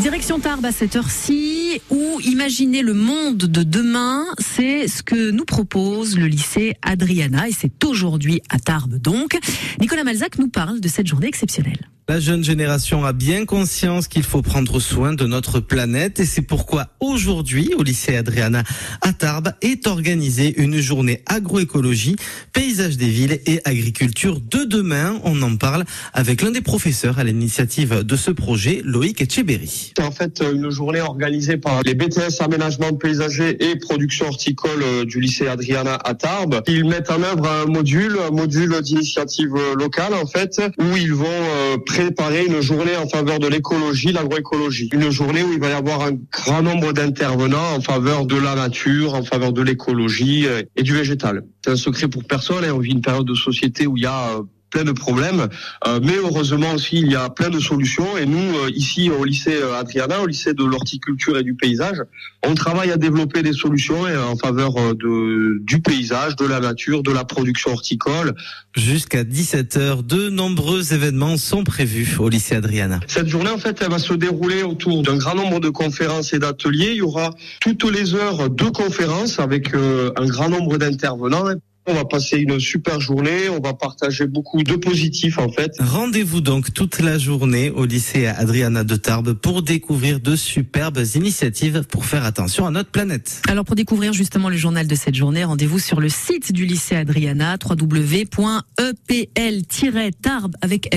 Direction Tarbes à cette heure-ci, où imaginer le monde de demain, c'est ce que nous propose le lycée Adriana, et c'est aujourd'hui à Tarbes donc. Nicolas Malzac nous parle de cette journée exceptionnelle. La jeune génération a bien conscience qu'il faut prendre soin de notre planète et c'est pourquoi aujourd'hui, au lycée Adriana à Tarbes, est organisée une journée agroécologie, paysage des villes et agriculture de demain. On en parle avec l'un des professeurs à l'initiative de ce projet, Loïc Etcheberry. C'est en fait une journée organisée par les BTS aménagement paysager et production horticole du lycée Adriana à Tarbes. Ils mettent en œuvre un module, un module d'initiative locale en fait, où ils vont préparer une journée en faveur de l'écologie, l'agroécologie. Une journée où il va y avoir un grand nombre d'intervenants en faveur de la nature, en faveur de l'écologie et du végétal. C'est un secret pour personne. On vit une période de société où il y a plein de problèmes, euh, mais heureusement aussi il y a plein de solutions. Et nous, euh, ici au lycée Adriana, au lycée de l'horticulture et du paysage, on travaille à développer des solutions en faveur de, du paysage, de la nature, de la production horticole. Jusqu'à 17h, de nombreux événements sont prévus au lycée Adriana. Cette journée, en fait, elle va se dérouler autour d'un grand nombre de conférences et d'ateliers. Il y aura toutes les heures deux conférences avec euh, un grand nombre d'intervenants. On va passer une super journée, on va partager beaucoup de positifs en fait. Rendez-vous donc toute la journée au lycée Adriana de Tarbes pour découvrir de superbes initiatives pour faire attention à notre planète. Alors pour découvrir justement le journal de cette journée, rendez-vous sur le site du lycée Adriana www.epl-tarbes avec